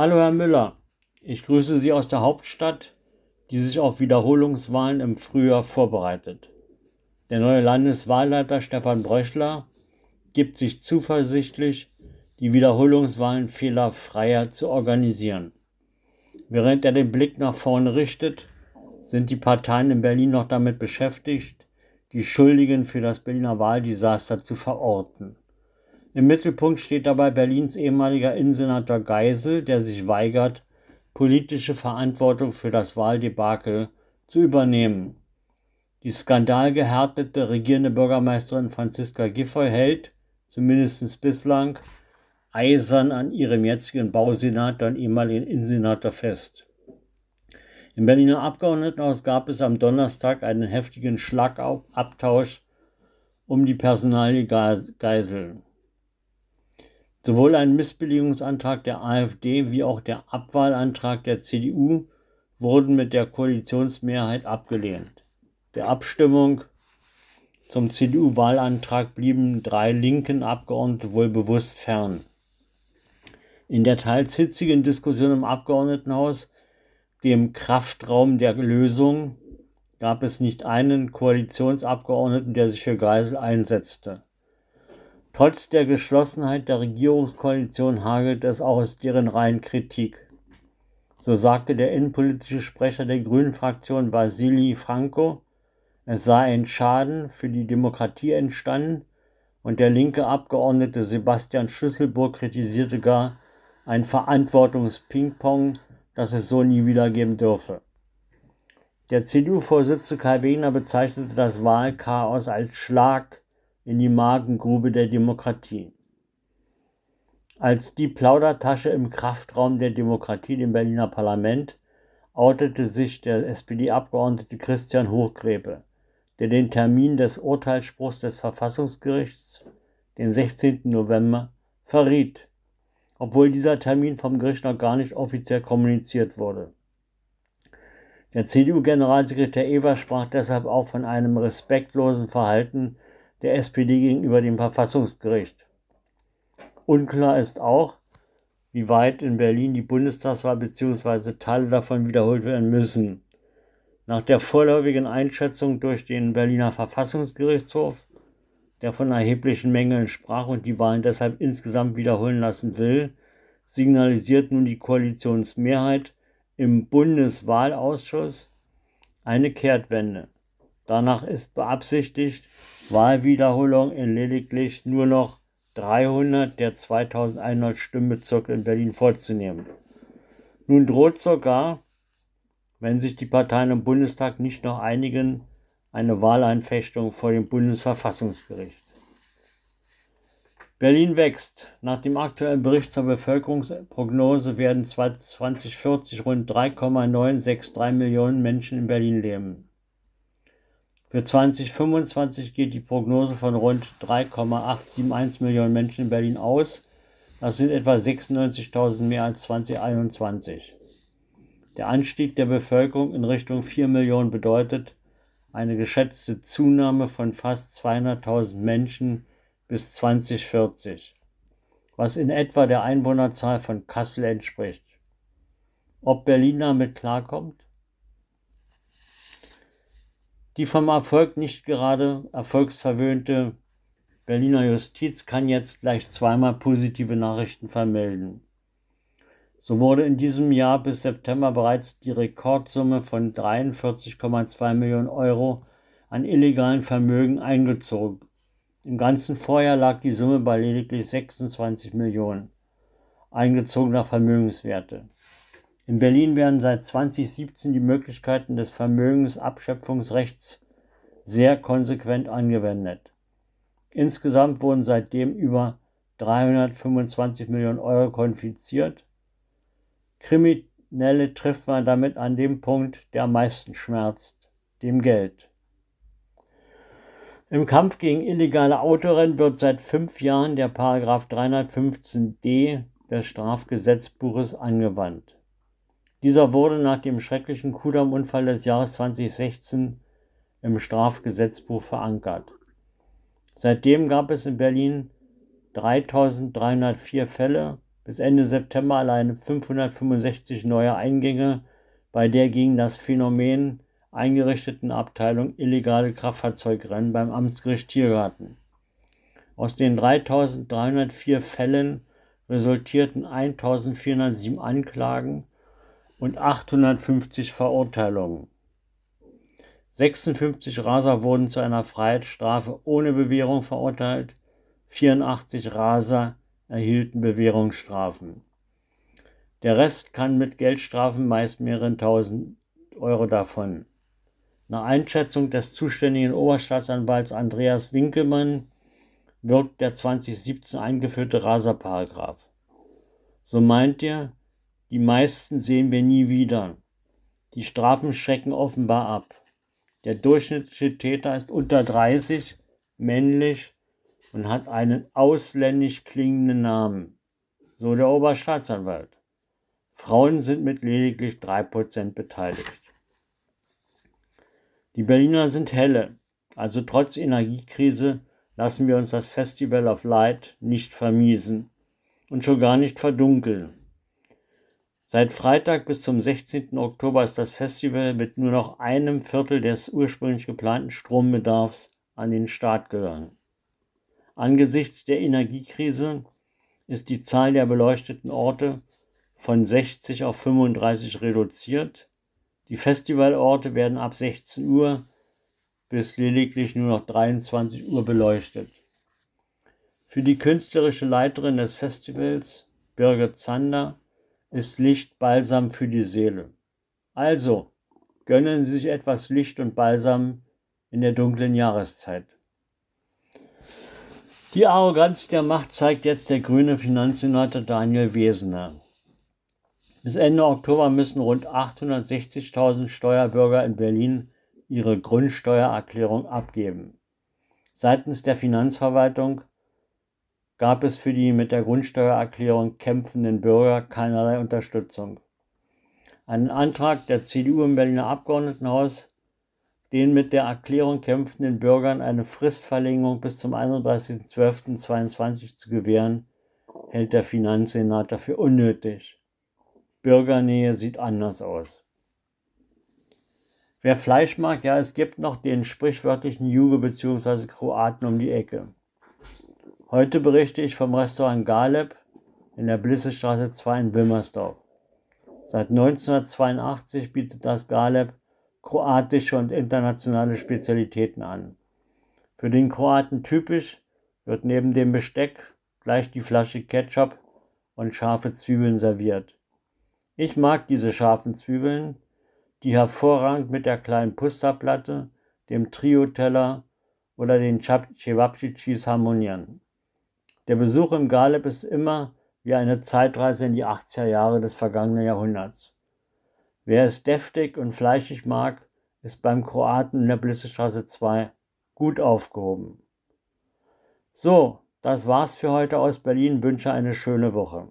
Hallo Herr Müller, ich grüße Sie aus der Hauptstadt, die sich auf Wiederholungswahlen im Frühjahr vorbereitet. Der neue Landeswahlleiter Stefan Bröchler gibt sich zuversichtlich, die Wiederholungswahlen fehlerfreier zu organisieren. Während er den Blick nach vorne richtet, sind die Parteien in Berlin noch damit beschäftigt, die Schuldigen für das Berliner Wahldesaster zu verorten. Im Mittelpunkt steht dabei Berlins ehemaliger Innensenator Geisel, der sich weigert, politische Verantwortung für das Wahldebakel zu übernehmen. Die skandalgehärtete regierende Bürgermeisterin Franziska Giffey hält, zumindest bislang, eisern an ihrem jetzigen Bausenator und ehemaligen Innensenator fest. Im Berliner Abgeordnetenhaus gab es am Donnerstag einen heftigen Schlagabtausch um die Personalie Geisel. Sowohl ein Missbilligungsantrag der AfD wie auch der Abwahlantrag der CDU wurden mit der Koalitionsmehrheit abgelehnt. Der Abstimmung zum CDU-Wahlantrag blieben drei linken Abgeordnete wohl bewusst fern. In der teils hitzigen Diskussion im Abgeordnetenhaus, dem Kraftraum der Lösung, gab es nicht einen Koalitionsabgeordneten, der sich für Geisel einsetzte. Trotz der Geschlossenheit der Regierungskoalition hagelt es auch aus deren Reihen Kritik. So sagte der innenpolitische Sprecher der Grünen-Fraktion Vasili Franco, es sei ein Schaden für die Demokratie entstanden und der linke Abgeordnete Sebastian Schlüsselburg kritisierte gar ein Verantwortungspingpong, das es so nie wieder geben dürfe. Der CDU-Vorsitzende Kai Wegner bezeichnete das Wahlchaos als Schlag in die Magengrube der Demokratie. Als die Plaudertasche im Kraftraum der Demokratie im Berliner Parlament outete sich der SPD-Abgeordnete Christian Hochgräbe, der den Termin des Urteilsspruchs des Verfassungsgerichts, den 16. November, verriet, obwohl dieser Termin vom Gericht noch gar nicht offiziell kommuniziert wurde. Der CDU-Generalsekretär Ewer sprach deshalb auch von einem respektlosen Verhalten der SPD gegenüber dem Verfassungsgericht. Unklar ist auch, wie weit in Berlin die Bundestagswahl bzw. Teile davon wiederholt werden müssen. Nach der vorläufigen Einschätzung durch den Berliner Verfassungsgerichtshof, der von erheblichen Mängeln sprach und die Wahlen deshalb insgesamt wiederholen lassen will, signalisiert nun die Koalitionsmehrheit im Bundeswahlausschuss eine Kehrtwende. Danach ist beabsichtigt, Wahlwiederholung in lediglich nur noch 300 der 2100 Stimmbezirke in Berlin vorzunehmen. Nun droht sogar, wenn sich die Parteien im Bundestag nicht noch einigen, eine Wahleinfechtung vor dem Bundesverfassungsgericht. Berlin wächst. Nach dem aktuellen Bericht zur Bevölkerungsprognose werden 2040 rund 3,963 Millionen Menschen in Berlin leben. Für 2025 geht die Prognose von rund 3,871 Millionen Menschen in Berlin aus. Das sind etwa 96.000 mehr als 2021. Der Anstieg der Bevölkerung in Richtung 4 Millionen bedeutet eine geschätzte Zunahme von fast 200.000 Menschen bis 2040, was in etwa der Einwohnerzahl von Kassel entspricht. Ob Berlin damit klarkommt? Die vom Erfolg nicht gerade erfolgsverwöhnte Berliner Justiz kann jetzt gleich zweimal positive Nachrichten vermelden. So wurde in diesem Jahr bis September bereits die Rekordsumme von 43,2 Millionen Euro an illegalen Vermögen eingezogen. Im ganzen Vorjahr lag die Summe bei lediglich 26 Millionen eingezogener Vermögenswerte. In Berlin werden seit 2017 die Möglichkeiten des Vermögensabschöpfungsrechts sehr konsequent angewendet. Insgesamt wurden seitdem über 325 Millionen Euro konfiziert. Kriminelle trifft man damit an dem Punkt, der am meisten schmerzt, dem Geld. Im Kampf gegen illegale Autorennen wird seit fünf Jahren der Paragraph 315d des Strafgesetzbuches angewandt. Dieser wurde nach dem schrecklichen Kudamm-Unfall des Jahres 2016 im Strafgesetzbuch verankert. Seitdem gab es in Berlin 3304 Fälle bis Ende September alleine 565 neue Eingänge bei der gegen das Phänomen eingerichteten Abteilung illegale Kraftfahrzeugrennen beim Amtsgericht Tiergarten. Aus den 3304 Fällen resultierten 1407 Anklagen und 850 Verurteilungen. 56 Raser wurden zu einer Freiheitsstrafe ohne Bewährung verurteilt, 84 Raser erhielten Bewährungsstrafen. Der Rest kann mit Geldstrafen meist mehreren tausend Euro davon. Nach Einschätzung des zuständigen Oberstaatsanwalts Andreas Winkelmann wirkt der 2017 eingeführte Raserparagraph. So meint er, die meisten sehen wir nie wieder. Die Strafen schrecken offenbar ab. Der durchschnittliche Täter ist unter 30, männlich und hat einen ausländisch klingenden Namen. So der Oberstaatsanwalt. Frauen sind mit lediglich 3% beteiligt. Die Berliner sind helle, also trotz Energiekrise lassen wir uns das Festival of Light nicht vermiesen und schon gar nicht verdunkeln. Seit Freitag bis zum 16. Oktober ist das Festival mit nur noch einem Viertel des ursprünglich geplanten Strombedarfs an den Start gegangen. Angesichts der Energiekrise ist die Zahl der beleuchteten Orte von 60 auf 35 reduziert. Die Festivalorte werden ab 16 Uhr bis lediglich nur noch 23 Uhr beleuchtet. Für die künstlerische Leiterin des Festivals, Birgit Zander, ist Licht Balsam für die Seele. Also, gönnen Sie sich etwas Licht und Balsam in der dunklen Jahreszeit. Die Arroganz der Macht zeigt jetzt der grüne Finanzsenator Daniel Wesener. Bis Ende Oktober müssen rund 860.000 Steuerbürger in Berlin ihre Grundsteuererklärung abgeben. Seitens der Finanzverwaltung gab es für die mit der Grundsteuererklärung kämpfenden Bürger keinerlei Unterstützung. Einen Antrag der CDU im Berliner Abgeordnetenhaus, den mit der Erklärung kämpfenden Bürgern eine Fristverlängerung bis zum 31.12.22 zu gewähren, hält der Finanzsenator für unnötig. Bürgernähe sieht anders aus. Wer Fleisch mag, ja, es gibt noch den sprichwörtlichen Juge bzw. Kroaten um die Ecke. Heute berichte ich vom Restaurant Galeb in der Blissestraße 2 in Wilmersdorf. Seit 1982 bietet das Galeb kroatische und internationale Spezialitäten an. Für den Kroaten typisch wird neben dem Besteck gleich die Flasche Ketchup und scharfe Zwiebeln serviert. Ich mag diese scharfen Zwiebeln, die hervorragend mit der kleinen Pusterplatte, dem Trio-Teller oder den Cevapcicis harmonieren. Der Besuch im Galeb ist immer wie eine Zeitreise in die 80er Jahre des vergangenen Jahrhunderts. Wer es deftig und fleischig mag, ist beim Kroaten in der Blissestraße 2 gut aufgehoben. So, das war's für heute aus Berlin. Wünsche eine schöne Woche.